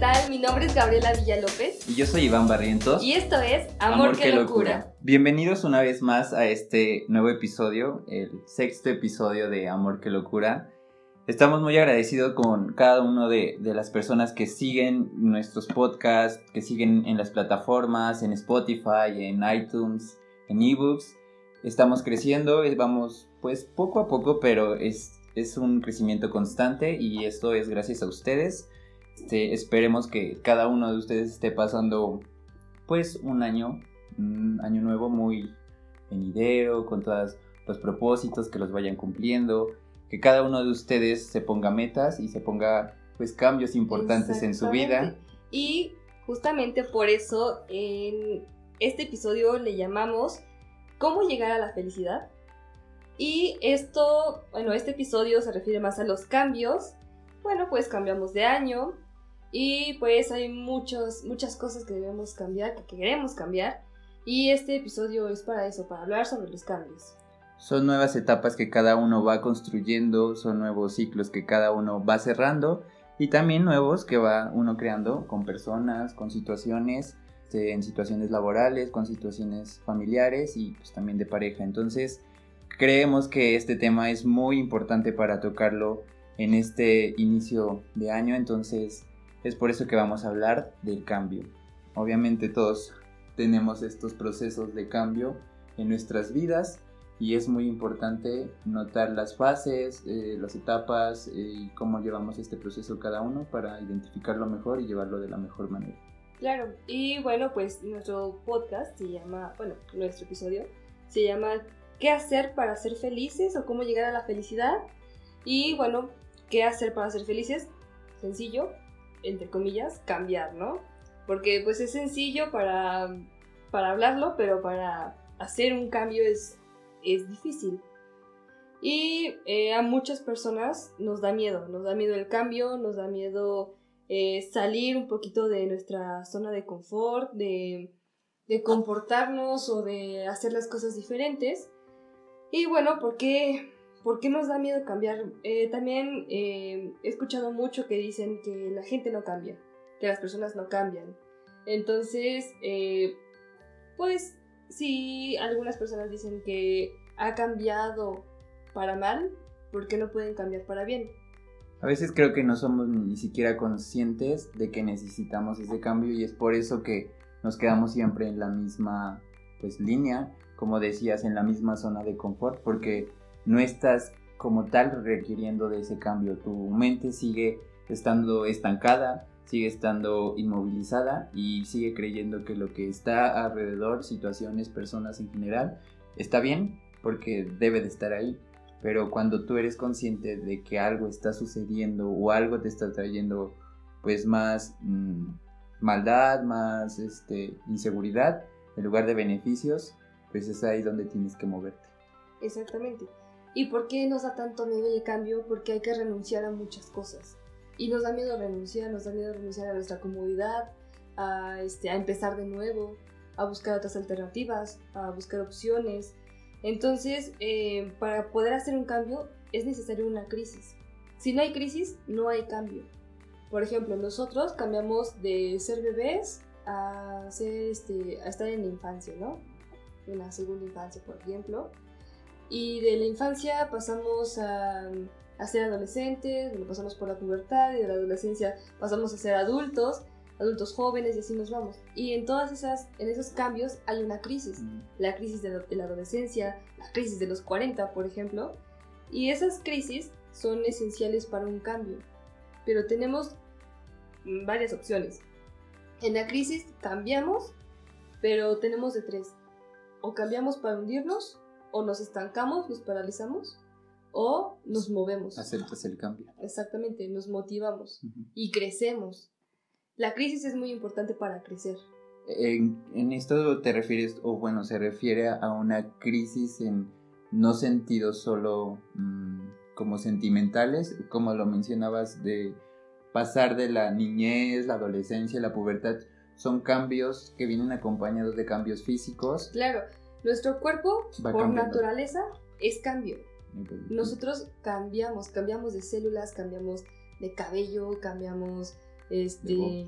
tal? Mi nombre es Gabriela Villalópez. Y yo soy Iván Barrientos. Y esto es Amor, que locura. Bienvenidos una vez más a este nuevo episodio, el sexto episodio de Amor que locura. Estamos muy agradecidos con cada uno de, de, las personas que siguen nuestros podcasts, que siguen en las plataformas, en Spotify, en iTunes, en eBooks. Estamos creciendo, vamos pues poco a poco, pero es, es un crecimiento constante y esto es gracias a ustedes. Este, esperemos que cada uno de ustedes esté pasando pues un año, un año nuevo muy venidero, con todos los propósitos que los vayan cumpliendo, que cada uno de ustedes se ponga metas y se ponga pues cambios importantes en su vida. Y justamente por eso en este episodio le llamamos ¿Cómo llegar a la felicidad? Y esto, bueno, este episodio se refiere más a los cambios. Bueno, pues cambiamos de año, y pues hay muchos, muchas cosas que debemos cambiar, que queremos cambiar. Y este episodio es para eso, para hablar sobre los cambios. Son nuevas etapas que cada uno va construyendo, son nuevos ciclos que cada uno va cerrando y también nuevos que va uno creando con personas, con situaciones, este, en situaciones laborales, con situaciones familiares y pues también de pareja. Entonces, creemos que este tema es muy importante para tocarlo en este inicio de año. Entonces, es por eso que vamos a hablar del cambio. Obviamente todos tenemos estos procesos de cambio en nuestras vidas y es muy importante notar las fases, eh, las etapas eh, y cómo llevamos este proceso cada uno para identificarlo mejor y llevarlo de la mejor manera. Claro, y bueno, pues nuestro podcast se llama, bueno, nuestro episodio se llama ¿Qué hacer para ser felices o cómo llegar a la felicidad? Y bueno, ¿qué hacer para ser felices? Sencillo, entre comillas, cambiar, ¿no? Porque pues es sencillo para, para hablarlo, pero para hacer un cambio es, es difícil. Y eh, a muchas personas nos da miedo, nos da miedo el cambio, nos da miedo eh, salir un poquito de nuestra zona de confort, de, de comportarnos o de hacer las cosas diferentes. Y bueno, ¿por qué, ¿Por qué nos da miedo cambiar? Eh, también eh, he escuchado mucho que dicen que la gente no cambia, que las personas no cambian. Entonces, eh, pues si algunas personas dicen que ha cambiado para mal, ¿por qué no pueden cambiar para bien? A veces creo que no somos ni siquiera conscientes de que necesitamos ese cambio y es por eso que nos quedamos siempre en la misma pues línea, como decías, en la misma zona de confort, porque no estás como tal requiriendo de ese cambio. Tu mente sigue estando estancada, sigue estando inmovilizada y sigue creyendo que lo que está alrededor, situaciones, personas en general, está bien porque debe de estar ahí. Pero cuando tú eres consciente de que algo está sucediendo o algo te está trayendo pues más mm, maldad, más este, inseguridad, en lugar de beneficios, pues es ahí donde tienes que moverte. Exactamente. ¿Y por qué nos da tanto miedo el cambio? Porque hay que renunciar a muchas cosas. Y nos da miedo renunciar, nos da miedo renunciar a nuestra comodidad, a, este, a empezar de nuevo, a buscar otras alternativas, a buscar opciones. Entonces, eh, para poder hacer un cambio es necesario una crisis. Si no hay crisis, no hay cambio. Por ejemplo, nosotros cambiamos de ser bebés a, ser, este, a estar en la infancia, ¿no? En la segunda infancia, por ejemplo. Y de la infancia pasamos a, ser adolescentes, pasamos por la pubertad y de la adolescencia pasamos a ser adultos, adultos jóvenes y así nos vamos. Y en todas esas, en esos cambios hay una crisis. La crisis de la adolescencia, la crisis de los 40, por ejemplo. Y esas crisis son esenciales para un cambio. Pero tenemos varias opciones. En la crisis cambiamos, pero tenemos de tres. O cambiamos para hundirnos, o nos estancamos, nos paralizamos, o nos movemos. Aceptas el cambio. Exactamente, nos motivamos y crecemos. La crisis es muy importante para crecer. En, esto te refieres, o bueno, se refiere a una crisis en no sentidos solo mm, como sentimentales, como lo mencionabas, de pasar de la niñez, la adolescencia, la pubertad, son cambios que vienen acompañados de cambios físicos. Claro, nuestro cuerpo, por naturaleza, es cambio. Nosotros cambiamos, cambiamos de células, cambiamos de cabello, cambiamos este,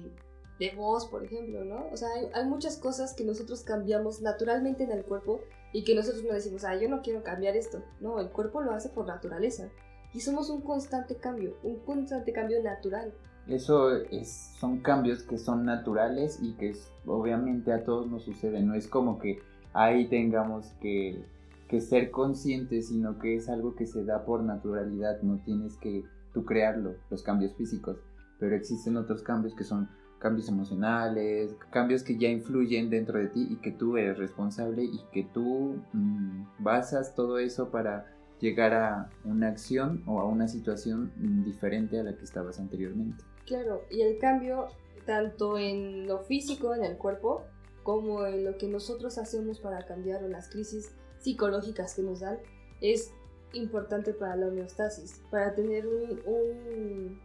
de voz, por ejemplo, ¿no? O sea, hay, muchas cosas que nosotros cambiamos naturalmente en el cuerpo y que nosotros no decimos, ah, yo no quiero cambiar esto. No, el cuerpo lo hace por naturaleza. Y somos un constante cambio, un constante cambio natural. Eso es, son cambios que son naturales y que obviamente a todos nos sucede. No es como que ahí tengamos que, que ser conscientes, sino que es algo que se da por naturalidad. No tienes que tú crearlo, los cambios físicos. Pero existen otros cambios que son cambios emocionales, cambios que ya influyen dentro de ti y que tú eres responsable y que tú mm, basas todo eso para llegar a una acción o a una situación diferente a la que estabas anteriormente. Claro, y el cambio tanto en lo físico, en el cuerpo, como en lo que nosotros hacemos para cambiar o las crisis psicológicas que nos dan, es importante para la homeostasis, para tener un,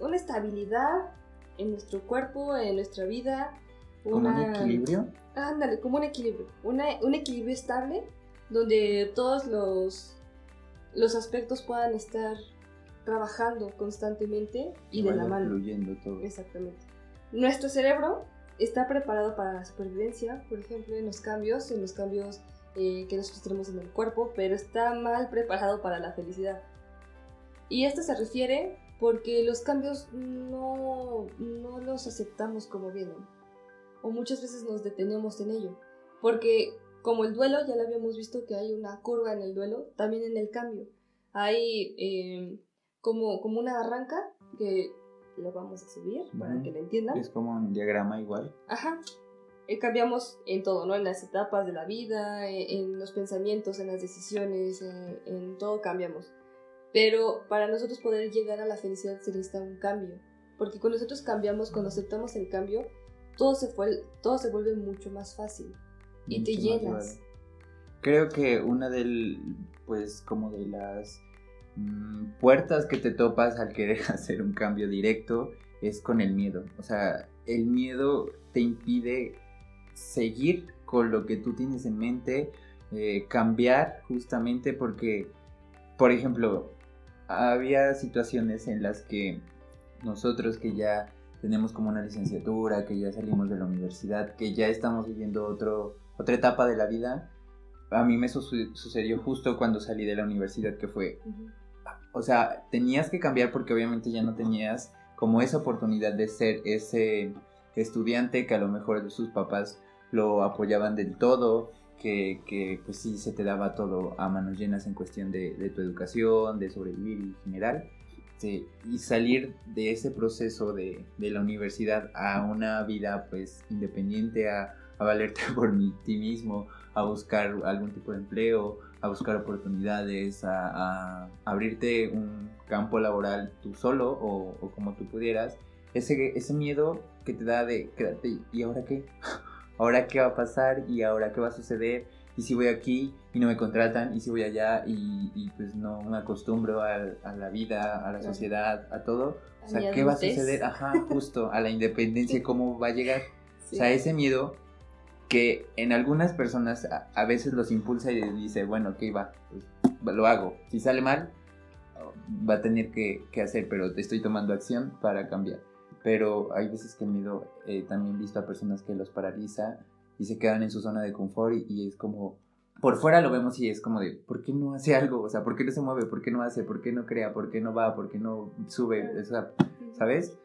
una estabilidad en nuestro cuerpo, en nuestra vida. ¿Como un equilibrio? Ándale, como un equilibrio. un equilibrio estable donde todos los, los aspectos puedan estar trabajando constantemente y, de la mano. Fluyendo todo. Exactamente. Nuestro cerebro está preparado para la supervivencia, por ejemplo, en los cambios, en los cambios eh, que nosotros tenemos en el cuerpo, pero está mal preparado para la felicidad. Y esto se refiere porque los cambios no, no los aceptamos como vienen, o muchas veces nos detenemos en ello, porque como el duelo, ya lo habíamos visto que hay una curva en el duelo, también en el cambio. Hay eh, como, como una barranca que lo vamos a subir para que lo entiendan. Es como un diagrama igual. Ajá. Eh, cambiamos en todo, ¿no? En las etapas de la vida, en, los pensamientos, en las decisiones, en todo cambiamos. Pero para nosotros poder llegar a la felicidad se necesita un cambio. Porque cuando nosotros cambiamos, cuando aceptamos el cambio, todo se, fue, todo se vuelve mucho más fácil. Y te llenas. Creo que una del, pues como de las mm, puertas que te topas al querer hacer un cambio directo es con el miedo. O sea, el miedo te impide seguir con lo que tú tienes en mente, eh, cambiar justamente porque, por ejemplo, había situaciones en las que nosotros que ya tenemos como una licenciatura, que ya salimos de la universidad, que ya estamos viviendo otro, otra etapa de la vida, a mí me sucedió justo cuando salí de la universidad, que fue, o sea, tenías que cambiar porque obviamente ya no tenías como esa oportunidad de ser ese estudiante que a lo mejor sus papás lo apoyaban del todo, que, que, pues sí se te daba todo a manos llenas en cuestión de, tu educación, de sobrevivir en general. y salir de ese proceso de, de, la universidad a una vida pues independiente, a, a valerte por ti mismo, a buscar algún tipo de empleo, a buscar oportunidades, a, a abrirte un campo laboral tú solo o, o, como tú pudieras, ese, ese miedo que te da de quédate, ¿y ahora qué? ahora qué va a pasar y ahora qué va a suceder y si voy aquí y no me contratan y si voy allá y, pues no me acostumbro a, la vida, a la sociedad, a todo. O sea, ¿qué va a suceder? Ajá, justo, a la independencia, ¿cómo va a llegar? O sea, ese miedo que en algunas personas a, veces los impulsa y dice, bueno, ok, va, pues, lo hago. Si sale mal, va a tener que, que hacer, pero estoy tomando acción para cambiar pero hay veces que el miedo eh, también visto a personas que los paraliza y se quedan en su zona de confort y, es como, por fuera lo vemos y es como de, ¿por qué no hace algo? O sea, ¿por qué no se mueve? ¿Por qué no hace? ¿Por qué no crea? ¿Por qué no va? ¿Por qué no sube? O sea, ¿sabes?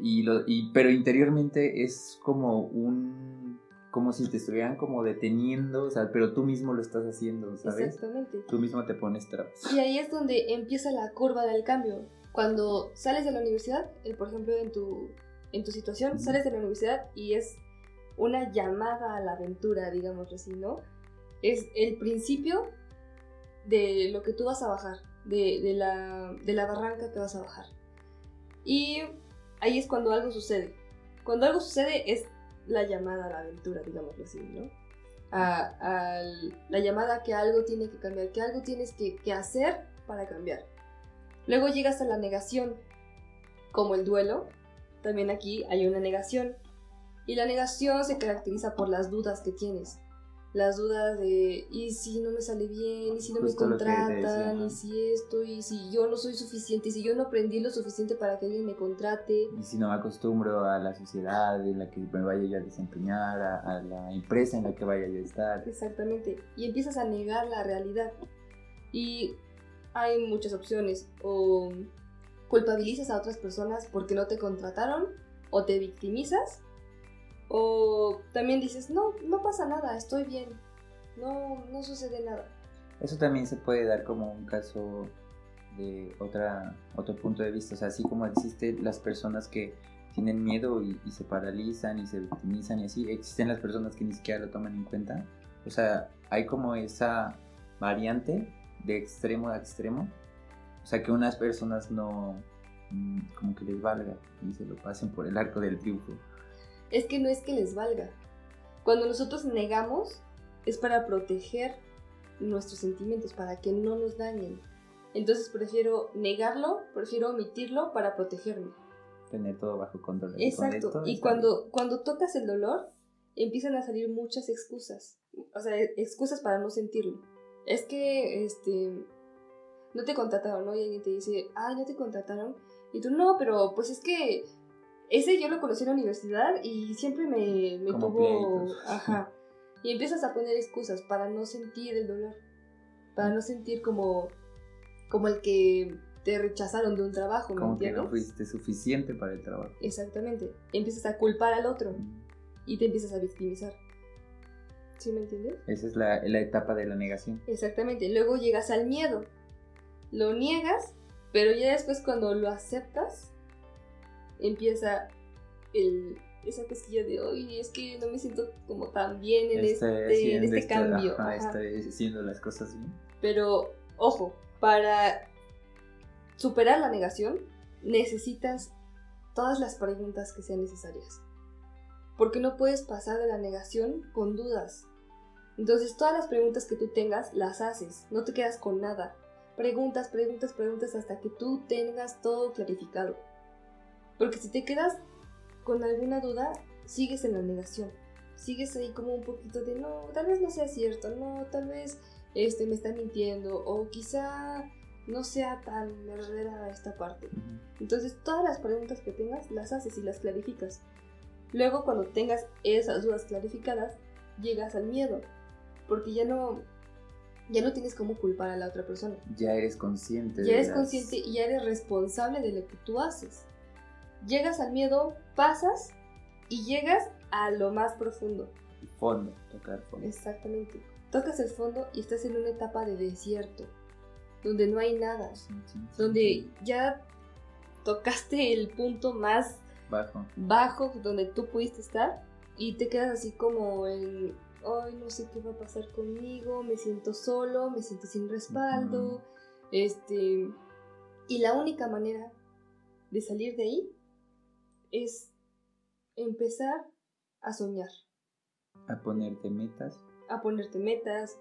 Y lo, y, pero interiormente es como un, como si te estuvieran como deteniendo, o sea, pero tú mismo lo estás haciendo, ¿sabes? Exactamente. Tú mismo te pones trabas. Y ahí es donde empieza la curva del cambio cuando sales de la universidad, por ejemplo, en tu, en tu situación, sales de la universidad y es una llamada a la aventura, digamos así, ¿no? Es el principio de lo que tú vas a bajar, de, de, la, de la barranca que vas a bajar. Y ahí es cuando algo sucede. Cuando algo sucede es la llamada a la aventura, digamos así, ¿no? A, la llamada que algo tiene que cambiar, que algo tienes que, que hacer para cambiar. Luego llegas a la negación, como el duelo, también aquí hay una negación. Y la negación se caracteriza por las dudas que tienes. Las dudas de, ¿y si no me sale bien? ¿Y si no me contratan? ¿Y si esto? ¿Y si yo no soy suficiente? ¿Y si yo no aprendí lo suficiente para que alguien me contrate? ¿Y si no me acostumbro a la sociedad en la que me vaya yo a desempeñar, a, la empresa en la que vaya yo a estar? Exactamente. Y empiezas a negar la realidad. Y hay muchas opciones. O culpabilizas a otras personas porque no te contrataron, o te victimizas, o también dices, no, no pasa nada, estoy bien, no, no sucede nada. Eso también se puede dar como un caso de otra, otro punto de vista, o sea, así como existen las personas que tienen miedo y, se paralizan y se victimizan y así, existen las personas que ni siquiera lo toman en cuenta, o sea, hay como esa variante de extremo a extremo, o sea, que unas personas no, mm, como que les valga y se lo pasen por el arco del triunfo es que no es que les valga. Cuando nosotros negamos es para proteger nuestros sentimientos, para que no nos dañen. Entonces prefiero negarlo, prefiero omitirlo para protegerme. Tener todo bajo control. Exacto. y cuando, cuando tocas el dolor, empiezan a salir muchas excusas. O sea, excusas para no sentirlo. Es que, este, no te contrataron, ¿no? Y alguien te dice, ay, no te contrataron. Y tú, no, pero pues es que ese yo lo conocí en la universidad y siempre me, me tuvo... Ajá. Y empiezas a poner excusas para no sentir el dolor. Para no sentir como, como el que te rechazaron de un trabajo, ¿me como que no fuiste suficiente para el trabajo. Exactamente. Empiezas a culpar al otro y te empiezas a victimizar. ¿Sí me entiendes? Esa es la, la etapa de la negación. Exactamente. Luego llegas al miedo. Lo niegas, pero ya después cuando lo aceptas, empieza el, esa cosquilla de hoy es que no me siento como tan bien en este, en este cambio. estoy haciendo las cosas bien. Pero, ojo, para superar la negación necesitas todas las preguntas que sean necesarias. Porque no puedes pasar de la negación con dudas. Entonces todas las preguntas que tú tengas las haces, no te quedas con nada. Preguntas, preguntas, preguntas hasta que tú tengas todo clarificado. Porque si te quedas con alguna duda, sigues en la negación. Sigues ahí como un poquito de no, tal vez no sea cierto, no, tal vez este me está mintiendo o quizá no sea tan verdadera esta parte. Entonces, todas las preguntas que tengas las haces y las clarificas. Luego, cuando tengas esas dudas clarificadas, llegas al miedo, porque ya no ya no tienes cómo culpar a la otra persona. Ya eres consciente. Ya eres consciente y ya eres responsable de lo que tú haces llegas al miedo, pasas y llegas a lo más profundo. Fondo, tocar fondo. Exactamente. Tocas el fondo y estás en una etapa de desierto, donde no hay nada, donde ya tocaste el punto más bajo. bajo donde tú pudiste estar y te quedas así como en, ay, no sé qué va a pasar conmigo, me siento solo, me siento sin respaldo, este, y la única manera de salir de ahí es empezar a soñar. A ponerte metas. A ponerte metas.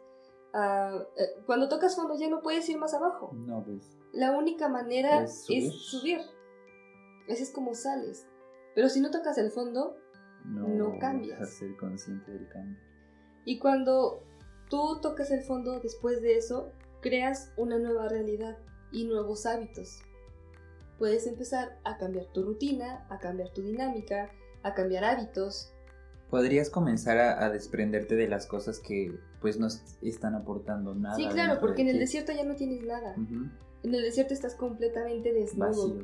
Eh, cuando tocas fondo ya no puedes ir más abajo. No, pues. La única manera es subir. Es Ese es como sales. Pero si no tocas el fondo, no, no cambias. A ser consciente del cambio. Y cuando tú tocas el fondo, después de eso, creas una nueva realidad y nuevos hábitos puedes empezar a cambiar tu rutina, a cambiar tu dinámica, a cambiar hábitos. Podrías comenzar a, desprenderte de las cosas que pues no están aportando nada. Sí, claro, porque en el desierto ya no tienes nada. En el desierto estás completamente desnudo.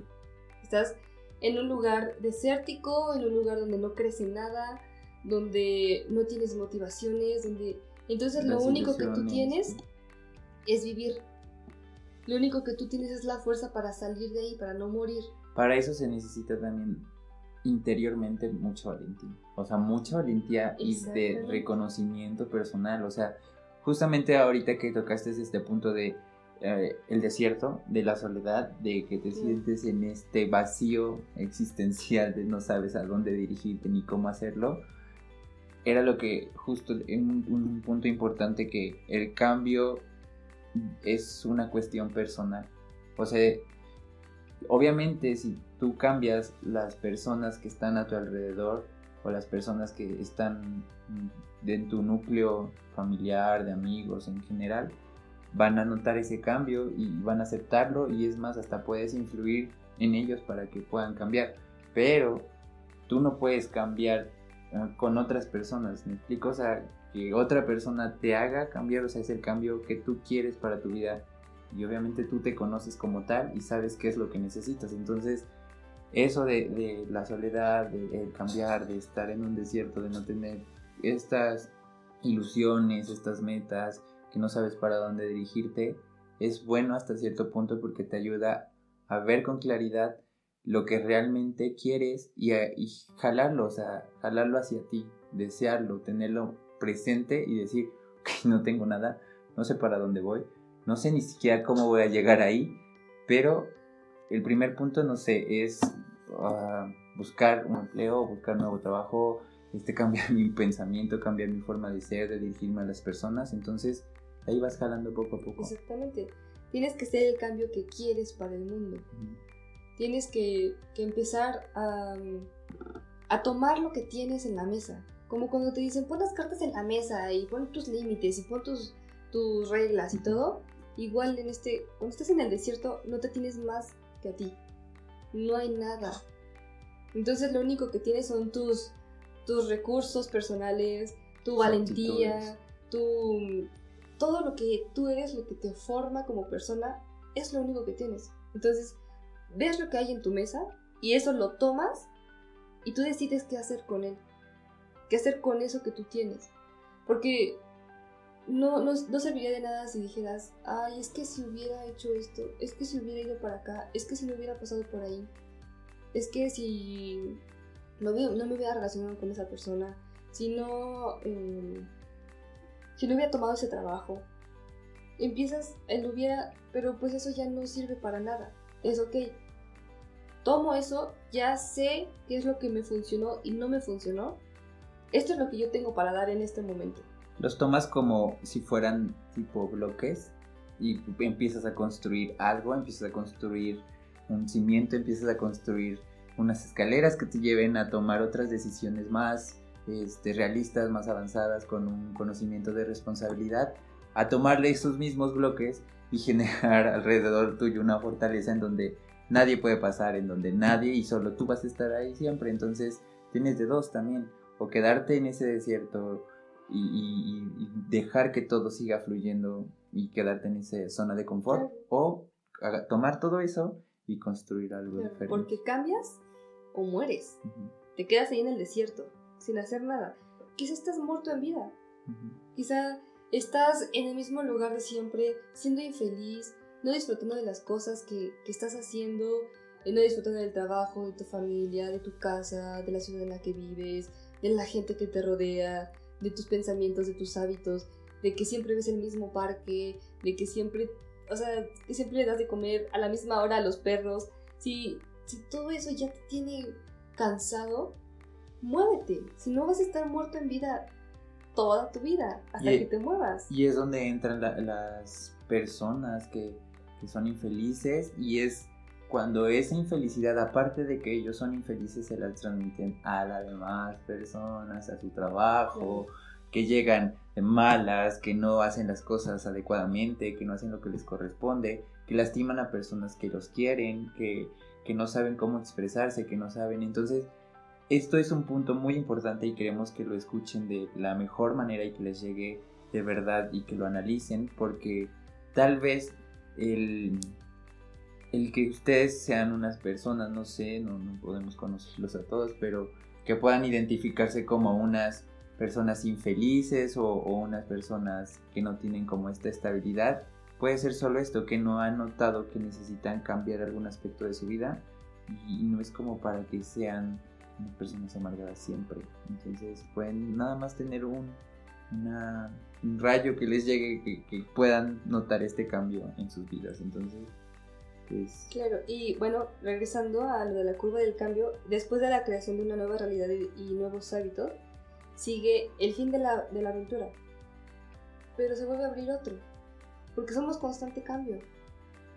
Estás en un lugar desértico, en un lugar donde no crece nada, donde no tienes motivaciones, donde... Entonces lo único que tú tienes es vivir lo único que tú tienes es la fuerza para salir de ahí, para no morir. Para eso se necesita también interiormente mucha valentía. O sea, mucha valentía y de reconocimiento personal. O sea, justamente ahorita que tocaste este punto de eh, el desierto, de la soledad, de que te sientes en este vacío existencial de no sabes a dónde dirigirte ni cómo hacerlo, era lo que justo un, un punto importante que el cambio es una cuestión personal. O sea, obviamente si tú cambias las personas que están a tu alrededor o las personas que están de tu núcleo familiar, de amigos en general, van a notar ese cambio y van a aceptarlo y es más, hasta puedes influir en ellos para que puedan cambiar. Pero tú no puedes cambiar eh, con otras personas, ¿me explico? O sea, que otra persona te haga cambiar, o sea, es el cambio que tú quieres para tu vida y obviamente tú te conoces como tal y sabes qué es lo que necesitas. Entonces, eso de, la soledad, de, cambiar, de estar en un desierto, de no tener estas ilusiones, estas metas, que no sabes para dónde dirigirte, es bueno hasta cierto punto porque te ayuda a ver con claridad lo que realmente quieres y, y jalarlo, o sea, jalarlo hacia ti, desearlo, tenerlo presente y decir, ok, no tengo nada, no sé para dónde voy, no sé ni siquiera cómo voy a llegar ahí, pero el primer punto, no sé, es ah, buscar un empleo, buscar un nuevo trabajo, este, cambiar mi pensamiento, cambiar mi forma de ser, de dirigirme a las personas. Entonces, ahí vas jalando poco a poco. Exactamente. Tienes que ser el cambio que quieres para el mundo. Tienes que, empezar a, a tomar lo que tienes en la mesa. Como cuando te dicen, pon las cartas en la mesa y pon tus límites y pon tus, tus reglas y todo. Igual en este, cuando estás en el desierto, no te tienes más que a ti. No hay nada. Entonces lo único que tienes son tus, tus recursos personales, tu valentía, tu, todo lo que tú eres, lo que te forma como persona, es lo único que tienes. Entonces, ves lo que hay en tu mesa y eso lo tomas y tú decides qué hacer con él. ¿Qué hacer con eso que tú tienes? Porque no, no, serviría de nada si dijeras, ay, es que si hubiera hecho esto, es que si hubiera ido para acá, es que si no hubiera pasado por ahí, es que si no, no me hubiera relacionado con esa persona, si no, em, si no hubiera tomado ese trabajo. Empiezas, él hubiera, pero pues eso ya no sirve para nada. Es ok. Tomo eso, ya sé qué es lo que me funcionó y no me funcionó. Esto es lo que yo tengo para dar en este momento los tomas como si fueran tipo bloques y empiezas a construir algo, empiezas a construir un cimiento, empiezas a construir unas escaleras que te lleven a tomar otras decisiones más este, realistas, más avanzadas, con un conocimiento de responsabilidad, a tomarle esos mismos bloques y generar alrededor tuyo una fortaleza en donde nadie puede pasar, en donde nadie y solo tú vas a estar ahí siempre. Entonces tienes de dos también, o quedarte en ese desierto y, dejar que todo siga fluyendo y quedarte en esa zona de confort o tomar todo eso y construir algo diferente. Porque cambias o mueres. Te quedas ahí en el desierto sin hacer nada. Quizá estás muerto en vida. Quizá estás en el mismo lugar de siempre, siendo infeliz, no disfrutando de las cosas que, que estás haciendo, eh, no disfrutando del trabajo, de tu familia, de tu casa, de la ciudad en la que vives, de la gente que te rodea, de tus pensamientos, de tus hábitos, de que siempre ves el mismo parque, de que siempre, o sea, que siempre le das de comer a la misma hora a los perros. Si, si todo eso ya te tiene cansado, muévete. Si no vas a estar muerto en vida toda tu vida, hasta que te muevas. Y es donde entran las personas que, que son infelices y es cuando esa infelicidad, aparte de que ellos son infelices, se la transmiten a las demás personas, a su trabajo, que llegan malas, que no hacen las cosas adecuadamente, que no hacen lo que les corresponde, que lastiman a personas que los quieren, que, que no saben cómo expresarse, que no saben. Entonces, esto es un punto muy importante y queremos que lo escuchen de la mejor manera y que les llegue de verdad y que lo analicen, porque tal vez el el que ustedes sean unas personas, no sé, no, podemos conocerlos a todos, pero que puedan identificarse como unas personas infelices o, unas personas que no tienen como esta estabilidad, puede ser solo esto, que no han notado que necesitan cambiar algún aspecto de su vida y, no es como para que sean personas amargadas siempre. Entonces pueden nada más tener un, rayo que les llegue, que, que puedan notar este cambio en sus vidas. Entonces Claro, y bueno, regresando a lo de la curva del cambio, después de la creación de una nueva realidad y nuevos hábitos, sigue el fin de la, de la aventura. Pero se vuelve a abrir otro, porque somos constante cambio.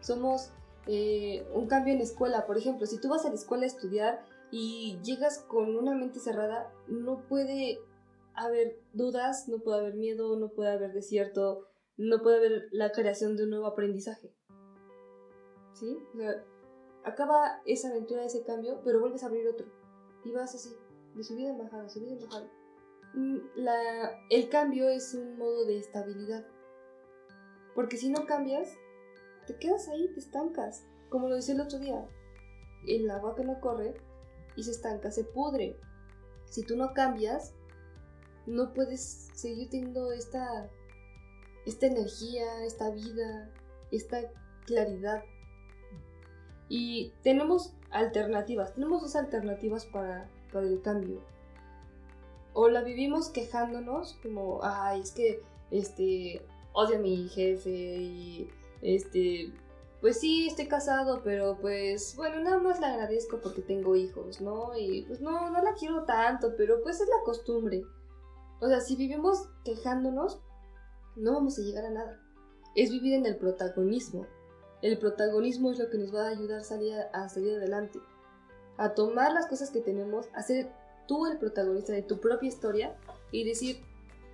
Somos eh, un cambio en la escuela, por ejemplo, si tú vas a la escuela a estudiar y llegas con una mente cerrada, no puede haber dudas, no puede haber miedo, no puede haber desierto, no puede haber la creación de un nuevo aprendizaje. Acaba esa aventura, ese cambio, pero vuelves a abrir otro. Y vas así, de subida en bajada, subida en bajada. Mm, el cambio es un modo de estabilidad. Porque si no cambias, te quedas ahí, te estancas. Como lo decía el otro día, el agua que no corre y se estanca, se pudre. Si tú no cambias, no puedes seguir teniendo esta, esta energía, esta vida, esta claridad. Y tenemos alternativas, tenemos dos alternativas para, para el cambio. O la vivimos quejándonos, como, ay, es que, este, odio a mi jefe y, este, pues sí, estoy casado, pero pues, bueno, nada más le agradezco porque tengo hijos, ¿no? Y pues no, no la quiero tanto, pero pues es la costumbre. O sea, si vivimos quejándonos, no vamos a llegar a nada. Es vivir en el protagonismo. El protagonismo es lo que nos va a ayudar a salir, a salir adelante. A tomar las cosas que tenemos, a ser tú el protagonista de tu propia historia y decir,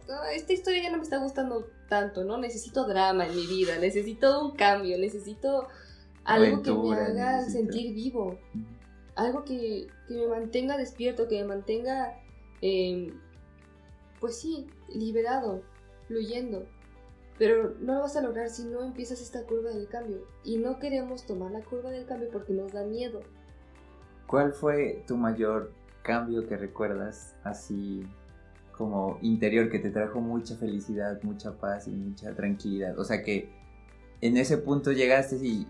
ah, esta historia ya no me está gustando tanto, ¿no? Necesito drama en mi vida, necesito un cambio, necesito algo que me haga sentir vivo, algo que, me mantenga despierto, que me mantenga, em, pues sí, liberado, fluyendo. Pero no lo vas a lograr si no empiezas esta curva del cambio. Y no queremos tomar la curva del cambio porque nos da miedo. ¿Cuál fue tu mayor cambio que recuerdas así como interior que te trajo mucha felicidad, mucha paz y mucha tranquilidad. O sea que en ese punto llegaste y,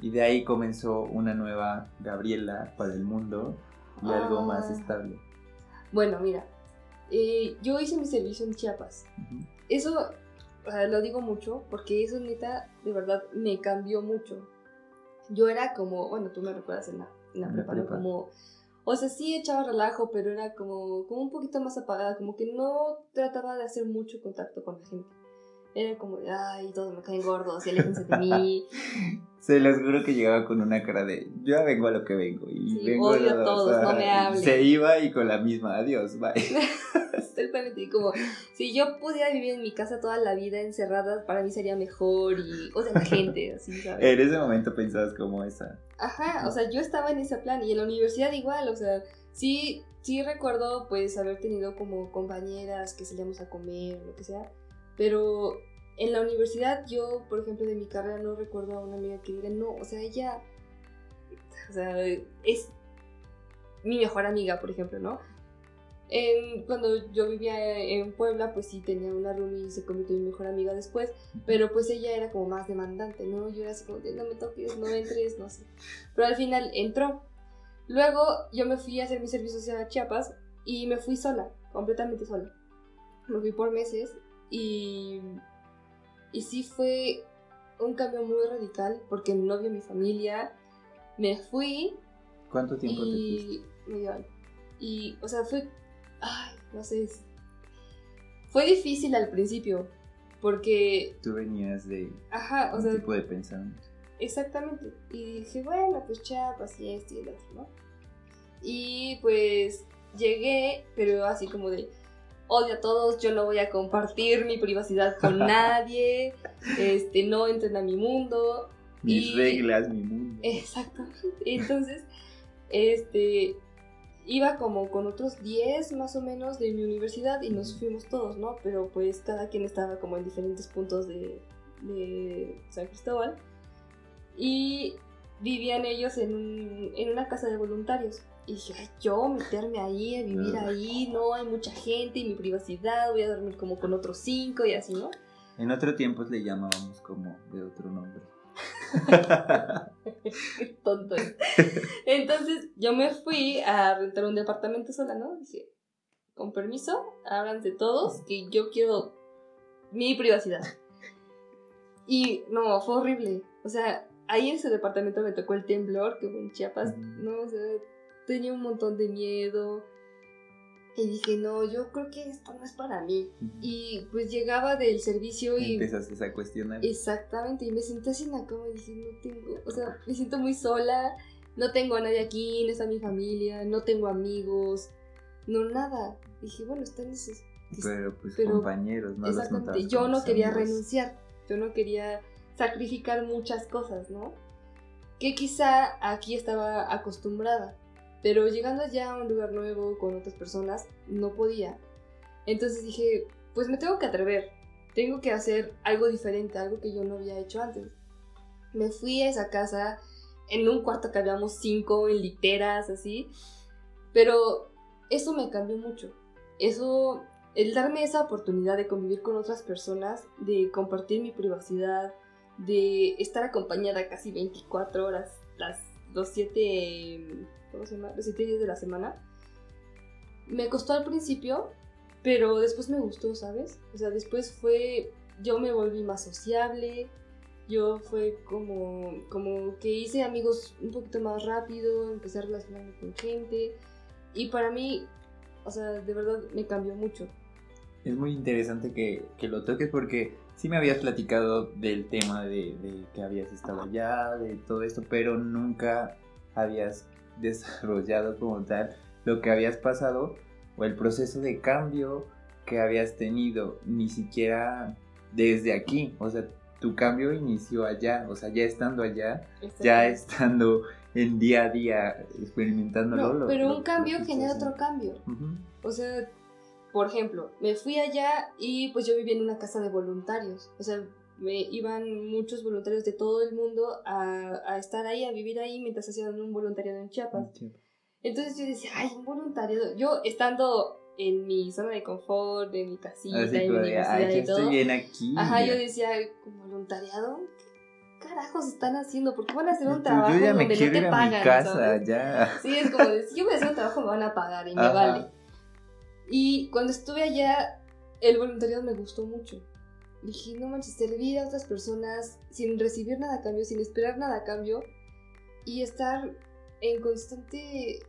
y, de ahí comenzó una nueva Gabriela para el mundo y algo más ah. estable. Bueno, mira, eh, yo hice mi servicio en Chiapas. Eso lo digo mucho porque eso neta, de verdad, me cambió mucho. Yo era como, bueno, tú me recuerdas en la, en la, como o sea, sí echaba relajo, pero era como, como un poquito más apagada, como que no trataba de hacer mucho contacto con la gente. Era como de, ay, todos me caen gordos y aléjense de mí. Se los juro que llegaba con una cara de, yo vengo a lo que vengo. Y sí, odio a todos, no me hablen. Se iba y con la misma, adiós, bye. Exactamente, como si yo pudiera vivir en mi casa toda la vida encerrada, para mí sería mejor y, o sea, la gente, así, ¿sabes? En ese momento pensabas como esa. Ajá, o sea, yo estaba en ese plan y en la universidad igual, o sea, sí, sí recuerdo pues haber tenido como compañeras que salíamos a comer, lo que sea, pero en la universidad yo, por ejemplo, de mi carrera no recuerdo a una amiga que diga, no, o sea, ella, o sea, es mi mejor amiga, por ejemplo, ¿no? cuando yo vivía en Puebla, pues sí tenía una roomie y se convirtió en mi mejor amiga después, pero pues ella era como más demandante, ¿no? Yo era así como no me toques, no entres, no sé. Pero al final entró. Luego yo me fui a hacer mi servicio social a Chiapas y me fui sola, completamente sola. Me fui por meses y, y sí fue un cambio muy radical porque no vi a mi familia, me fui. ¿Cuánto tiempo te fuiste? Medio. Y, o sea, fue ay, no sé, fue difícil al principio, porque... Tú venías de Ajá, o sea, tipo de pensamiento. Exactamente, y dije, bueno, pues chapas y esto y el otro, ¿no? Y pues llegué, pero así como de, odio a todos, yo no voy a compartir mi privacidad con nadie, este, no entren a mi mundo. Mis reglas, mi mundo. Exactamente, entonces, este, iba como con otros 10 más o menos de mi universidad y nos fuimos todos, ¿no? Pero pues cada quien estaba como en diferentes puntos de, San Cristóbal. Y vivían ellos en, en, una casa de voluntarios. Y dije, ay, yo meterme ahí, a vivir ahí, no hay mucha gente y mi privacidad, voy a dormir como con otros cinco y así, ¿no? En otro tiempo le llamábamos como de otro nombre. Qué tonto Entonces yo me fui a rentar un departamento sola, ¿no? Dije, con permiso, háblanse todos, que yo quiero mi privacidad. Y no, fue horrible. O sea, ahí en ese departamento me tocó el temblor, que fue en Chiapas, no, o sea, tenía un montón de miedo. Y dije, no, yo creo que esto no es para mí. Y pues llegaba del servicio y... Empezaste a cuestionar. Exactamente, y me senté así en la cama y dije, no tengo, o sea, me siento muy sola, no tengo a nadie aquí, no está mi familia, no tengo amigos, no nada. dije, bueno, están esos. Pero pues pero- compañeros, no los Exactamente. notabas Yo no quería amigos. renunciar. Yo no quería sacrificar muchas cosas, ¿no? Que quizá aquí estaba acostumbrada. Pero llegando ya a un lugar nuevo con otras personas, no podía. Entonces dije, pues me tengo que atrever. Tengo que hacer algo diferente, algo que yo no había hecho antes. Me fui a esa casa en un cuarto que habíamos cinco, en literas, así. Pero eso me cambió mucho. Eso, el darme esa oportunidad de convivir con otras personas, de compartir mi privacidad, de estar acompañada casi 24 horas, las, los 7, ¿cómo se llama? Los 7 días de la semana. Me costó al principio, pero después me gustó, ¿sabes? O sea, después fue, yo me volví más sociable, yo fue como, como que hice amigos un poquito más rápido, empecé a relacionarme con gente y para mí, o sea, de verdad me cambió mucho. Es muy interesante que, que lo toques porque sí me habías platicado del tema de, de que habías estado allá, de todo esto, pero nunca habías desarrollado como tal lo que habías pasado o el proceso de cambio que habías tenido, ni siquiera desde aquí, o sea, tu cambio inició allá, o sea, ya estando allá, ya estando en día a día experimentándolo. No, pero lo- un cambio genera otro cambio. O sea, por ejemplo, me fui allá y pues yo vivía en una casa de voluntarios. O sea, me iban muchos voluntarios de todo el mundo a, a estar ahí, a vivir ahí mientras hacían un voluntariado en Chiapas. Entonces yo decía, ay, un voluntariado. Yo estando en mi zona de confort, de mi casita, Así en mi universidad ay, y todo. estoy bien aquí. Ajá, ya". yo decía, ¿con voluntariado? ¿Qué carajos están haciendo? ¿Por qué van a hacer un trabajo yo ya me donde no te ir a pagan? mi casa, ¿sabes? ya. Sí, es como si yo voy a hacer un trabajo me van a pagar y me vale. Y cuando estuve allá, el voluntariado me gustó mucho. Dije, no manches, servir a otras personas sin recibir nada a cambio, sin esperar nada a cambio y estar en constante...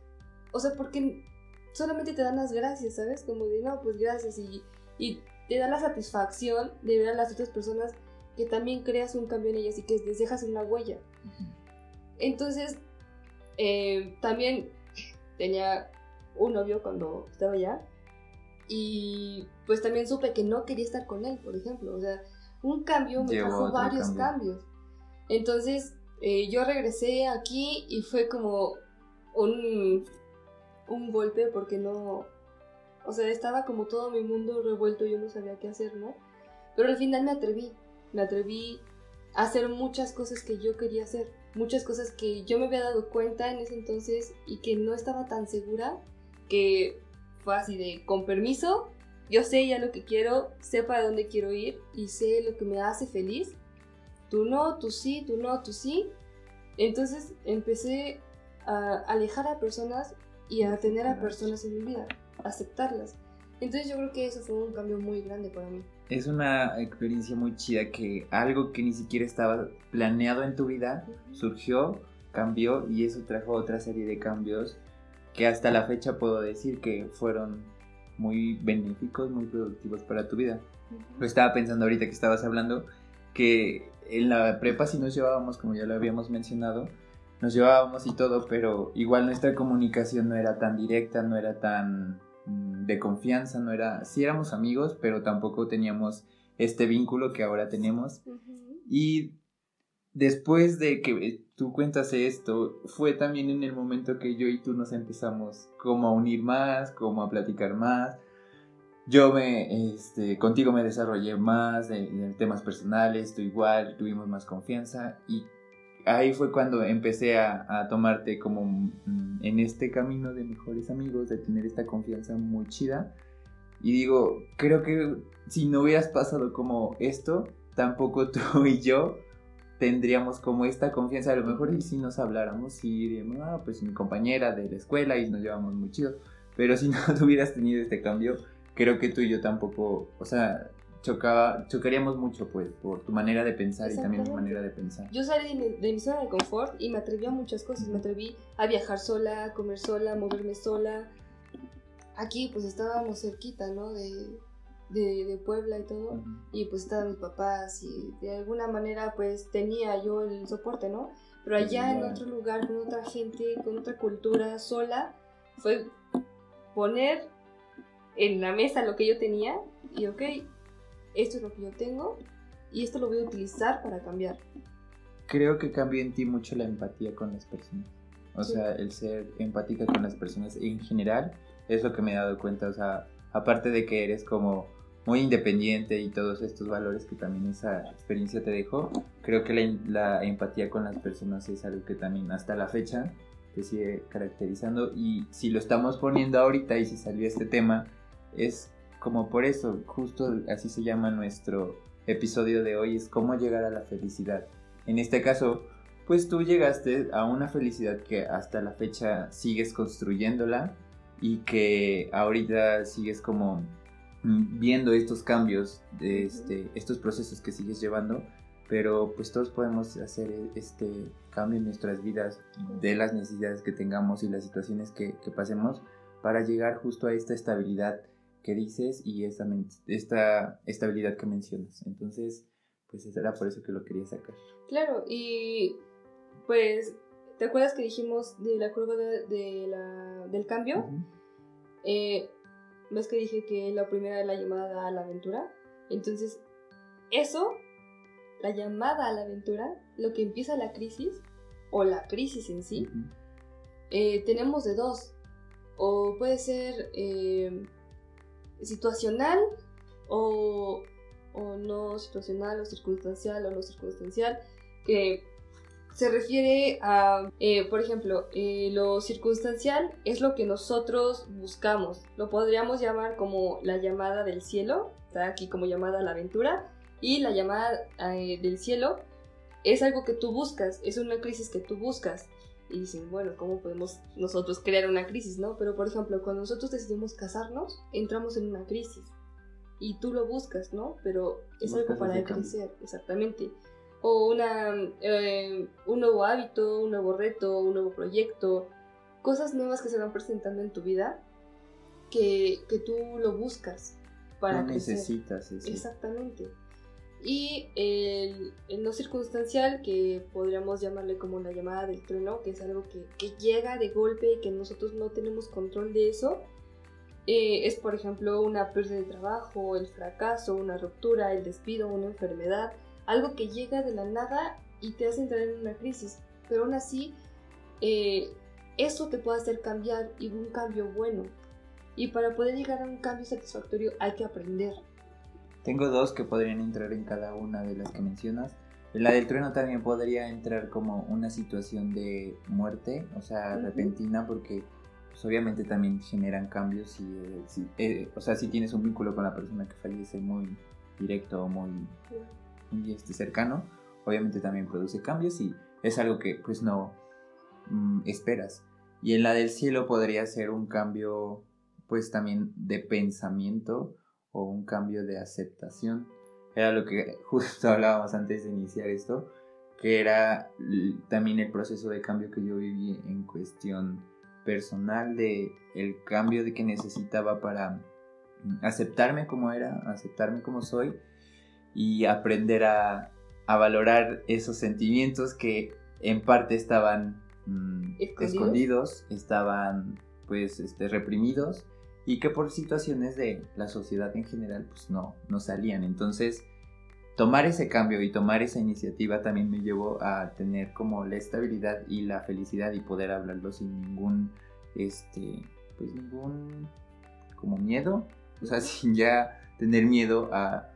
O sea, porque solamente te dan las gracias, ¿sabes? Como de, no, pues gracias y, y te da la satisfacción de ver a las otras personas que también creas un cambio en ellas y que les dejas una huella. Entonces, eh, también tenía un novio cuando estaba allá. Y pues también supe que no quería estar con él, por ejemplo. O sea, un cambio me Llevó trajo varios cambio. cambios. Entonces, eh, yo regresé aquí y fue como un, un golpe porque no... O sea, estaba como todo mi mundo revuelto, yo no sabía qué hacer, ¿no? Pero al final me atreví, me atreví a hacer muchas cosas que yo quería hacer, muchas cosas que yo me había dado cuenta en ese entonces y que no estaba tan segura, que fue así de, con permiso, yo sé ya lo que quiero, sé para dónde quiero ir y sé lo que me hace feliz. Tú no, tú sí, tú no, tú sí. Entonces empecé a alejar a personas y a tener a personas en mi vida, aceptarlas. Entonces yo creo que eso fue un cambio muy grande para mí. Es una experiencia muy chida que algo que ni siquiera estaba planeado en tu vida surgió, cambió y eso trajo otra serie de cambios que hasta la fecha puedo decir que fueron muy benéficos, muy productivos para tu vida. Lo estaba pensando ahorita que estabas hablando que en la prepa sí nos llevábamos, como ya lo habíamos mencionado, nos llevábamos y todo, pero igual nuestra comunicación no era tan directa, no era tan mm, de confianza, no era, sí éramos amigos, pero tampoco teníamos este vínculo que ahora tenemos. Y después de que tú cuentas esto, fue también en el momento que yo y tú nos empezamos como a unir más, como a platicar más. Yo me, este, contigo me desarrollé más de temas personales, tú igual, tuvimos más confianza y ahí fue cuando empecé a, a tomarte como mm, en este camino de mejores amigos, de tener esta confianza muy chida. Y digo, creo que si no hubieras pasado como esto, tampoco tú y yo tendríamos como esta confianza. A lo mejor y si nos habláramos y diríamos, ah, pues mi compañera de la escuela y nos llevamos muy chido. Pero si no tuvieras tenido este cambio, creo que tú y yo tampoco, o sea, chocaba, chocaríamos mucho pues por tu manera de pensar y también mi manera de pensar. Yo salí de mi, de mi zona de confort y me atreví a muchas cosas. Me atreví a viajar sola, a comer sola, a moverme sola. Aquí pues estábamos cerquita, ¿no? De, de Puebla y todo. Y pues estaban mis papás y de alguna manera pues tenía yo el soporte, ¿no? Pero allá en otro lugar, con otra gente, con otra cultura, sola, fue poner en la mesa lo que yo tenía y ok, esto es lo que yo tengo y esto lo voy a utilizar para cambiar. Creo que cambió en ti mucho la empatía con las personas. O sea, el ser empática con las personas en general es lo que me he dado cuenta. O sea, aparte de que eres como muy independiente y todos estos valores que también esa experiencia te dejó, creo que la, la empatía con las personas es algo que también hasta la fecha te sigue caracterizando. Y si lo estamos poniendo ahorita y si salió este tema, es como por eso, justo así se llama nuestro episodio de hoy, es cómo llegar a la felicidad. En este caso, pues tú llegaste a una felicidad que hasta la fecha sigues construyéndola y que ahorita sigues como viendo estos cambios, de este, estos procesos que sigues llevando, pero pues todos podemos hacer este cambio en nuestras vidas de las necesidades que tengamos y las situaciones que, que pasemos para llegar justo a esta estabilidad que dices y esta, esta estabilidad que mencionas. Entonces, pues era por eso que lo quería sacar. Claro, y pues, ¿te acuerdas que dijimos de la curva de, la, del cambio? Eh, ¿Ves que dije que la primera es la llamada a la aventura? Entonces, eso, la llamada a la aventura, lo que empieza la crisis, o la crisis en sí, eh, tenemos de dos. O puede ser eh, situacional o, o no situacional o circunstancial o no circunstancial, que se refiere a, eh, por ejemplo, eh, lo circunstancial es lo que nosotros buscamos. Lo podríamos llamar como la llamada del cielo, está aquí como llamada a la aventura, y la llamada eh, del cielo es algo que tú buscas, es una crisis que tú buscas. Y dicen, bueno, ¿cómo podemos nosotros crear una crisis, no? Pero, por ejemplo, cuando nosotros decidimos casarnos, entramos en una crisis. Y tú lo buscas, ¿no? Pero es algo para crecer, exactamente o una, eh, un nuevo hábito, un nuevo reto, un nuevo proyecto, cosas nuevas que se van presentando en tu vida que, que tú lo buscas para necesitas eso. Exactamente. Y el, el, no circunstancial, que podríamos llamarle como la llamada del trueno, que es algo que, que llega de golpe y que nosotros no tenemos control de eso, eh, es por ejemplo una pérdida de trabajo, el fracaso, una ruptura, el despido, una enfermedad, algo que llega de la nada y te hace entrar en una crisis, pero aún así eh, eso te puede hacer cambiar y un cambio bueno. Y para poder llegar a un cambio satisfactorio hay que aprender. Tengo dos que podrían entrar en cada una de las que mencionas. La del trueno también podría entrar como una situación de muerte, o sea, repentina, porque pues, obviamente también generan cambios y, eh, eh, o sea, si tienes un vínculo con la persona que fallece muy directo o muy este, cercano, obviamente también produce cambios y es algo que pues no mm, esperas. Y en la del cielo podría ser un cambio pues también de pensamiento o un cambio de aceptación. Era lo que justo hablábamos antes de iniciar esto, que era también el proceso de cambio que yo viví en cuestión personal de el cambio de que necesitaba para mm, aceptarme como era, aceptarme como soy y aprender a, valorar esos sentimientos que en parte estaban mm, ¿Escondidos? estaban pues este, reprimidos y que por situaciones de la sociedad en general pues no, no salían. Entonces tomar ese cambio y tomar esa iniciativa también me llevó a tener como la estabilidad y la felicidad y poder hablarlo sin ningún, este, pues ningún como miedo, o sea, sin ya tener miedo a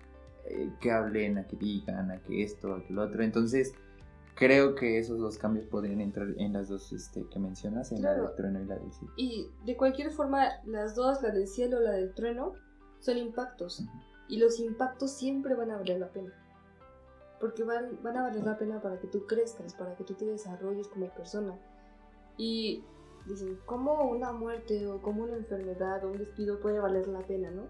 eh, que hablen, a que digan, a que esto, a que lo otro. Entonces, creo que esos dos cambios podrían entrar en las dos este, que mencionas, en la del trueno y la del cielo. Y de cualquier forma, las dos, la del cielo o la del trueno, son impactos. Y los impactos siempre van a valer la pena. Porque van, van a valer la pena para que tú crezcas, para que tú te desarrolles como persona. Y dicen, ¿cómo una muerte o como una enfermedad o un despido puede valer la pena, no?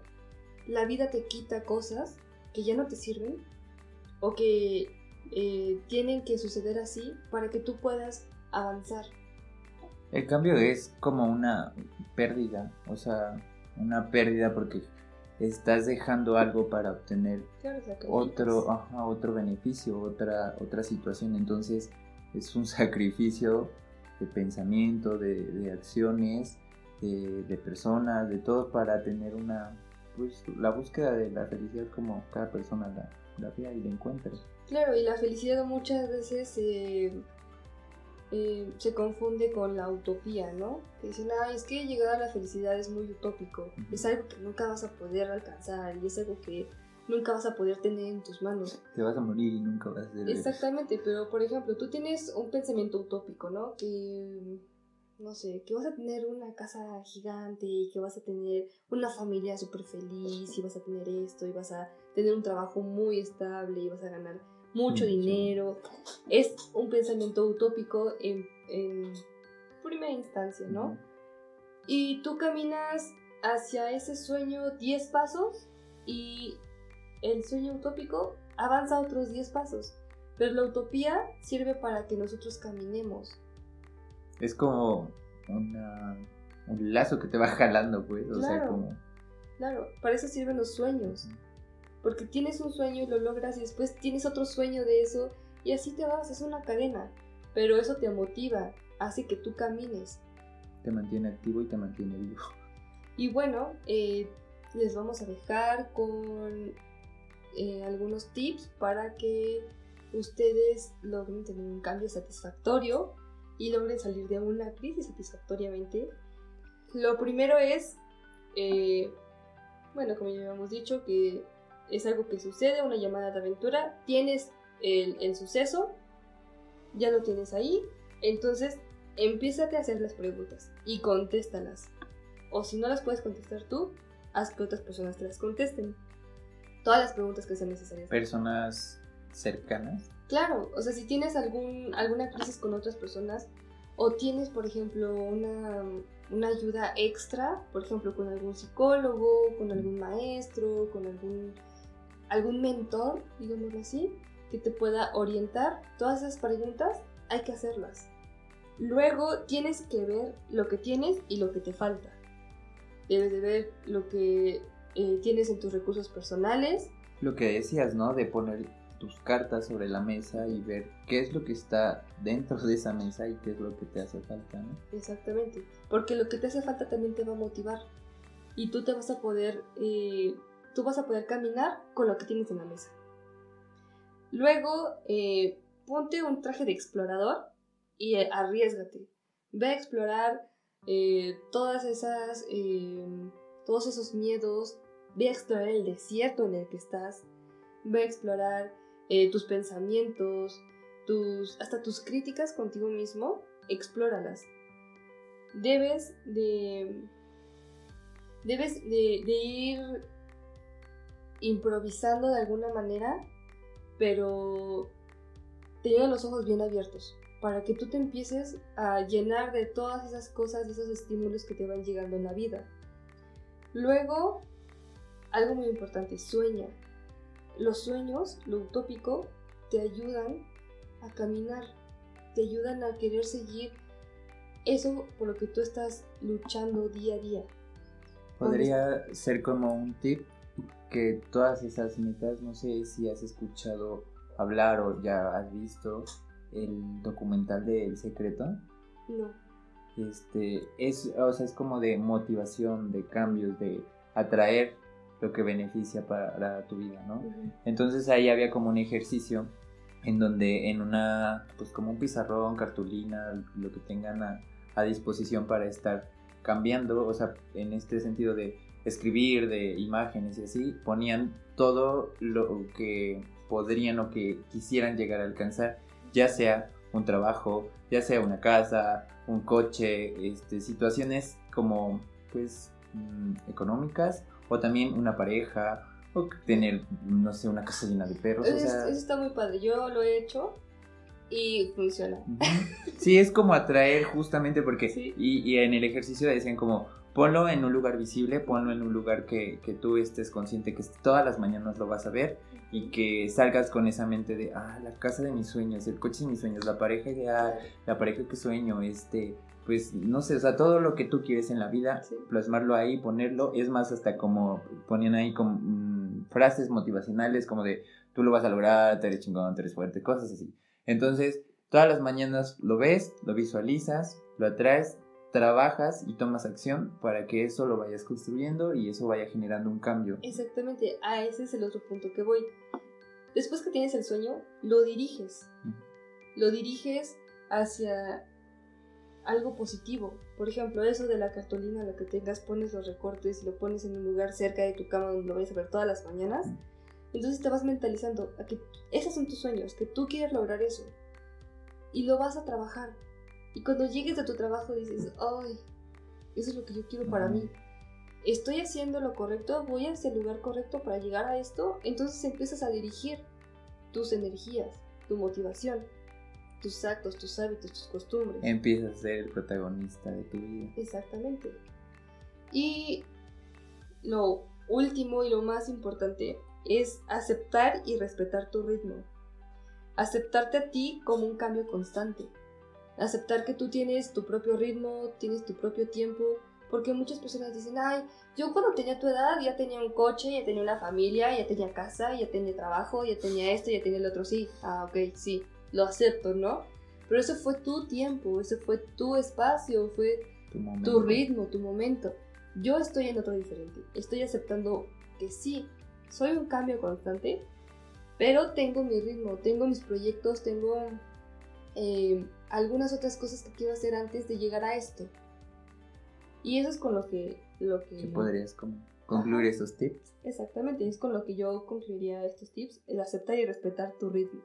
La vida te quita cosas que ya no te sirven o que eh, tienen que suceder así para que tú puedas avanzar. El cambio es como una pérdida, o sea, una pérdida porque estás dejando algo para obtener otro, otro beneficio, otra, otra situación. Entonces es un sacrificio de pensamiento, de, de acciones de, personas, de todo para tener una, pues la búsqueda de la felicidad como cada persona la, la vea y la encuentre. Claro, y la felicidad muchas veces eh, eh, se confunde con la utopía, ¿no? Que dicen, ah, es que llegar a la felicidad es muy utópico, es algo que nunca vas a poder alcanzar y es algo que nunca vas a poder tener en tus manos. Te vas a morir y nunca vas a ser. Exactamente, pero por ejemplo, tú tienes un pensamiento utópico, ¿no? Que, no sé, que vas a tener una casa gigante y que vas a tener una familia súper feliz y vas a tener esto y vas a tener un trabajo muy estable y vas a ganar mucho dinero. Es un pensamiento utópico en, en primera instancia, ¿no? Y tú caminas hacia ese sueño 10 pasos y el sueño utópico avanza otros 10 pasos. Pero la utopía sirve para que nosotros caminemos. Es como una, un lazo que te va jalando, pues. O sea, como. Claro, para eso sirven los sueños. Porque tienes un sueño y lo logras y después tienes otro sueño de eso y así te vas, es una cadena. Pero eso te motiva, hace que tú camines. Te mantiene activo y te mantiene vivo. Y bueno, eh, les vamos a dejar con eh, algunos tips para que ustedes logren tener un cambio satisfactorio y logren salir de una crisis satisfactoriamente. Lo primero es, eh, bueno, como ya habíamos dicho, que es algo que sucede, una llamada de aventura, tienes el, suceso, ya lo tienes ahí, entonces empiézate a hacer las preguntas y contéstalas. O si no las puedes contestar tú, haz que otras personas te las contesten todas las preguntas que sean necesarias. ¿Personas cercanas? Claro, o sea, si tienes algún, alguna crisis con otras personas o tienes, por ejemplo, una, una ayuda extra, por ejemplo, con algún psicólogo, con algún maestro, con algún, algún mentor, digámoslo así, que te pueda orientar, todas esas preguntas hay que hacerlas. Luego tienes que ver lo que tienes y lo que te falta. Debes de ver lo que eh, tienes en tus recursos personales. Lo que decías, ¿no? De poner tus cartas sobre la mesa y ver qué es lo que está dentro de esa mesa y qué es lo que te hace falta, ¿no? Exactamente, porque lo que te hace falta también te va a motivar y tú te vas a poder, eh, tú vas a poder caminar con lo que tienes en la mesa. Luego, eh, ponte un traje de explorador y arriesgate. Ve a explorar todas esas, todos esos miedos, Ve a explorar el desierto en el que estás. Ve a explorar eh, tus pensamientos, tus, hasta tus críticas contigo mismo. Explóralas. Debes de. Debes de, ir improvisando de alguna manera, pero teniendo los ojos bien abiertos, para que tú te empieces a llenar de todas esas cosas, esos estímulos que te van llegando en la vida. Luego, algo muy importante, sueña. Los sueños, lo utópico, te ayudan a caminar, te ayudan a querer seguir eso por lo que tú estás luchando día a día. Podría ser como un tip que todas esas metas, no sé si has escuchado hablar o ya has visto el documental de El Secreto. No. Este, es, o sea, es como de motivación, de cambios, de atraer lo que beneficia para tu vida, ¿no? Entonces ahí había como un ejercicio en donde en una, pues como un pizarrón, cartulina, lo que tengan a, a disposición para estar cambiando, o sea, en este sentido de escribir, de imágenes y así, ponían todo lo que podrían o que quisieran llegar a alcanzar, ya sea un trabajo, ya sea una casa, un coche, este, situaciones como pues mm, económicas o también una pareja, o tener, no sé, una casa llena de perros. Eso, está muy padre, yo lo he hecho y funciona. Sí, es como atraer justamente porque, y, en el ejercicio decían como, ponlo en un lugar visible, ponlo en un lugar que, que, tú estés consciente que todas las mañanas lo vas a ver y que salgas con esa mente de, ah, la casa de mis sueños, el coche de mis sueños, la pareja ideal, la pareja que sueño, este, pues no sé, o sea, todo lo que tú quieres en la vida, plasmarlo ahí, ponerlo, es más hasta como ponían ahí como mm, frases motivacionales como de tú lo vas a lograr, te eres chingón, te eres fuerte, cosas así. Entonces, todas las mañanas lo ves, lo visualizas, lo atraes, trabajas y tomas acción para que eso lo vayas construyendo y eso vaya generando un cambio. Exactamente, a ese es el otro punto que voy. Después que tienes el sueño, lo diriges. Lo diriges hacia algo positivo. Por ejemplo, eso de la cartulina, lo que tengas, pones los recortes y lo pones en un lugar cerca de tu cama donde lo vayas a ver todas las mañanas. Entonces te vas mentalizando a que esos son tus sueños, que tú quieres lograr eso. Y lo vas a trabajar. Y cuando llegues a tu trabajo dices, ay, eso es lo que yo quiero para mí. Estoy haciendo lo correcto, voy hacia el lugar correcto para llegar a esto. Entonces empiezas a dirigir tus energías, tu motivación tus actos, tus hábitos, tus costumbres. Empiezas a ser el protagonista de tu vida. Exactamente. Y lo último y lo más importante es aceptar y respetar tu ritmo. Aceptarte a ti como un cambio constante. Aceptar que tú tienes tu propio ritmo, tienes tu propio tiempo, porque muchas personas dicen, ay, yo cuando tenía tu edad ya tenía un coche, ya tenía una familia, ya tenía casa, ya tenía trabajo, ya tenía esto, ya tenía el otro, sí, ah, ok, sí, lo acepto, ¿no? Pero ese fue tu tiempo, ese fue tu espacio, fue tu, ritmo, tu momento. Yo estoy en otro diferente. Estoy aceptando que sí, soy un cambio constante, pero tengo mi ritmo, tengo mis proyectos, tengo eh, algunas otras cosas que quiero hacer antes de llegar a esto. Y eso es con lo que... Lo que podrías concluir estos tips? Exactamente, es con lo que yo concluiría estos tips, el aceptar y respetar tu ritmo.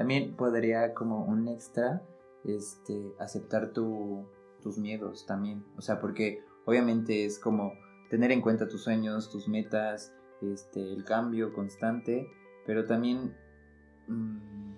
También podría como un extra este, aceptar tus miedos también. O sea, porque obviamente es como tener en cuenta tus sueños, tus metas, este, el cambio constante, pero también mm,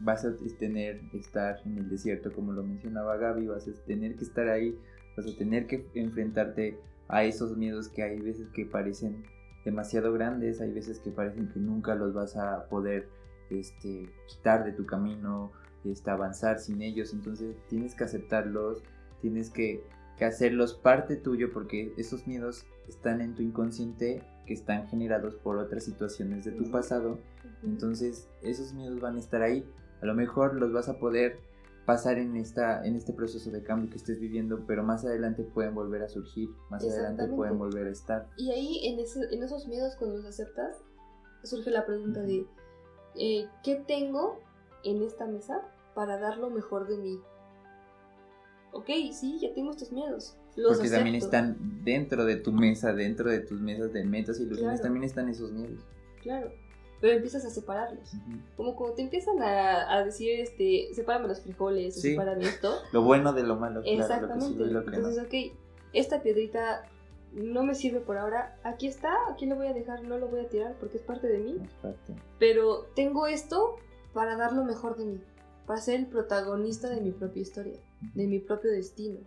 vas a tener que estar en el desierto, como lo mencionaba Gaby, vas a tener que estar ahí, vas a tener que enfrentarte a esos miedos que hay veces que parecen demasiado grandes, hay veces que parecen que nunca los vas a poder este, quitar de tu camino, este, avanzar sin ellos, entonces tienes que aceptarlos, tienes que, hacerlos parte tuyo porque esos miedos están en tu inconsciente que están generados por otras situaciones de tu pasado, entonces esos miedos van a estar ahí, a lo mejor los vas a poder pasar en, esta, en este proceso de cambio que estés viviendo, pero más adelante pueden volver a surgir, más adelante pueden volver a estar. Y ahí en, en esos miedos cuando los aceptas, surge la pregunta de eh, ¿qué tengo en esta mesa para dar lo mejor de mí? Ok, sí, ya tengo estos miedos. Los Porque también están dentro de tu mesa, dentro de tus mesas de metas y ilusiones, también están esos miedos. Claro, pero empiezas a separarlos. Como cuando te empiezan a, decir, este, sepárame los frijoles, sí. sepárame esto. lo bueno de lo malo. Exactamente. lo que Entonces, ok, esta piedrita no me sirve por ahora, aquí está, aquí lo voy a dejar, no lo voy a tirar porque es parte de mí. Pero tengo esto para dar lo mejor de mí, para ser el protagonista de mi propia historia, de mi propio destino.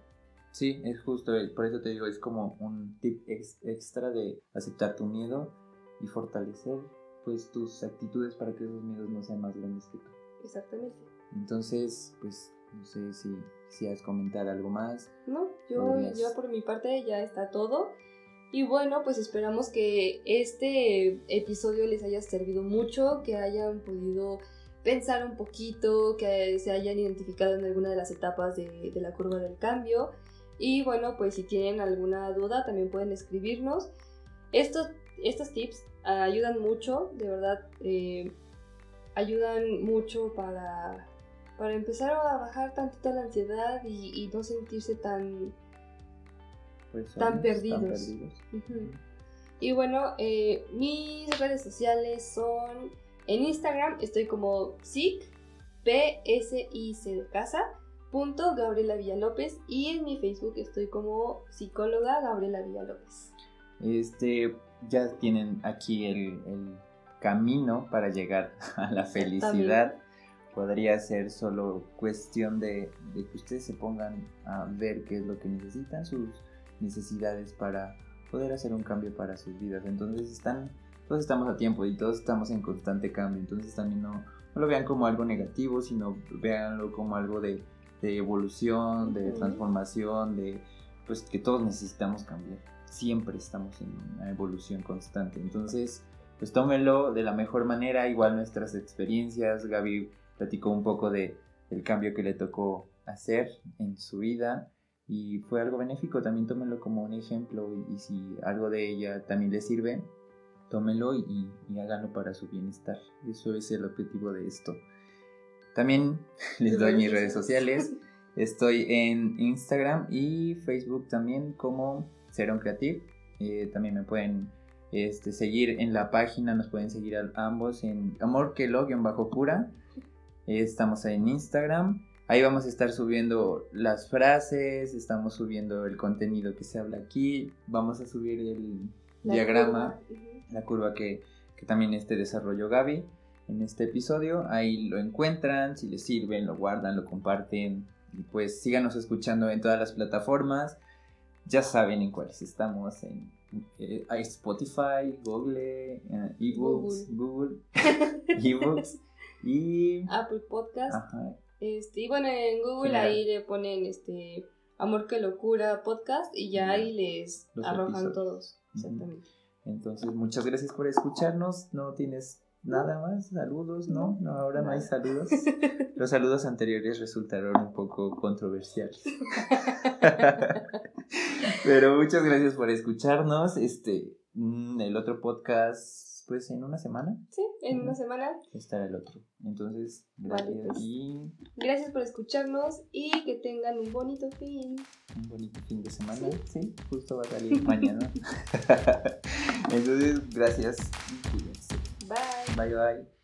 Sí, es justo, eh, por eso te digo, es como un tip extra de aceptar tu miedo y fortalecer pues tus actitudes para que esos miedos no sean más grandes que tú. Exactamente. Entonces, pues no sé si quisieras comentar algo más. No, yo, yo por mi parte ya está todo. Y bueno, pues esperamos que este episodio les haya servido mucho, que hayan podido pensar un poquito, que se hayan identificado en alguna de las etapas de, la curva del cambio. Y bueno, pues si tienen alguna duda también pueden escribirnos. Estos, estos tips ayudan mucho, de verdad, eh, ayudan mucho para para empezar a bajar tantito la ansiedad y, no sentirse tan, pues tan perdidos. Y bueno, eh, mis redes sociales son en Instagram estoy como psic, p s i c de casa, punto Gabriela Villalópez y en mi Facebook estoy como psicóloga Gabriela Villalópez. Este, ya tienen aquí el, el camino para llegar a la felicidad podría ser solo cuestión de, que ustedes se pongan a ver qué es lo que necesitan, sus necesidades para poder hacer un cambio para sus vidas. Entonces están, todos estamos a tiempo y todos estamos en constante cambio. Entonces también no, lo vean como algo negativo, sino véanlo como algo de, evolución, de transformación, de pues que todos necesitamos cambiar. Siempre estamos en una evolución constante. Entonces, pues tómenlo de la mejor manera, igual nuestras experiencias, Gaby platicó un poco de, del cambio que le tocó hacer en su vida y fue algo benéfico, también tómenlo como un ejemplo y, si algo de ella también les sirve, tómenlo y, y, háganlo para su bienestar. Eso es el objetivo de esto. También les doy mis redes sociales. Estoy en Instagram y Facebook también como Seron Creative. Eh, también me pueden este, seguir en la página, nos pueden seguir a ambos en Amor bajo cura. Estamos en Instagram Ahí vamos a estar subiendo las frases, estamos subiendo el contenido que se habla aquí, vamos a subir el diagrama, la curva que, también este desarrollo Gaby en este episodio. Ahí lo encuentran, si les sirven, lo guardan, lo comparten. Y pues síganos escuchando en todas las plataformas. Ya saben en cuáles estamos, en eh, Spotify, Google, eh, eBooks, Google, eBooks y Apple Podcast. Ajá. Este, y bueno, en Google ahí le ponen este Amor que locura podcast y ya ahí les arrojan todos. Exactamente. Entonces, muchas gracias por escucharnos. ¿No tienes nada más? ¿Saludos? No, no, ahora no hay saludos. Los saludos anteriores resultaron un poco controversiales. Pero muchas gracias por escucharnos. Este, mm, el otro podcast pues en una semana. Sí, en una semana. Estará el otro. Entonces, gracias pues, y... Gracias por escucharnos y que tengan un bonito fin. Un bonito fin de semana. Sí, justo va a salir mañana. Entonces, gracias. Bye. Bye, bye.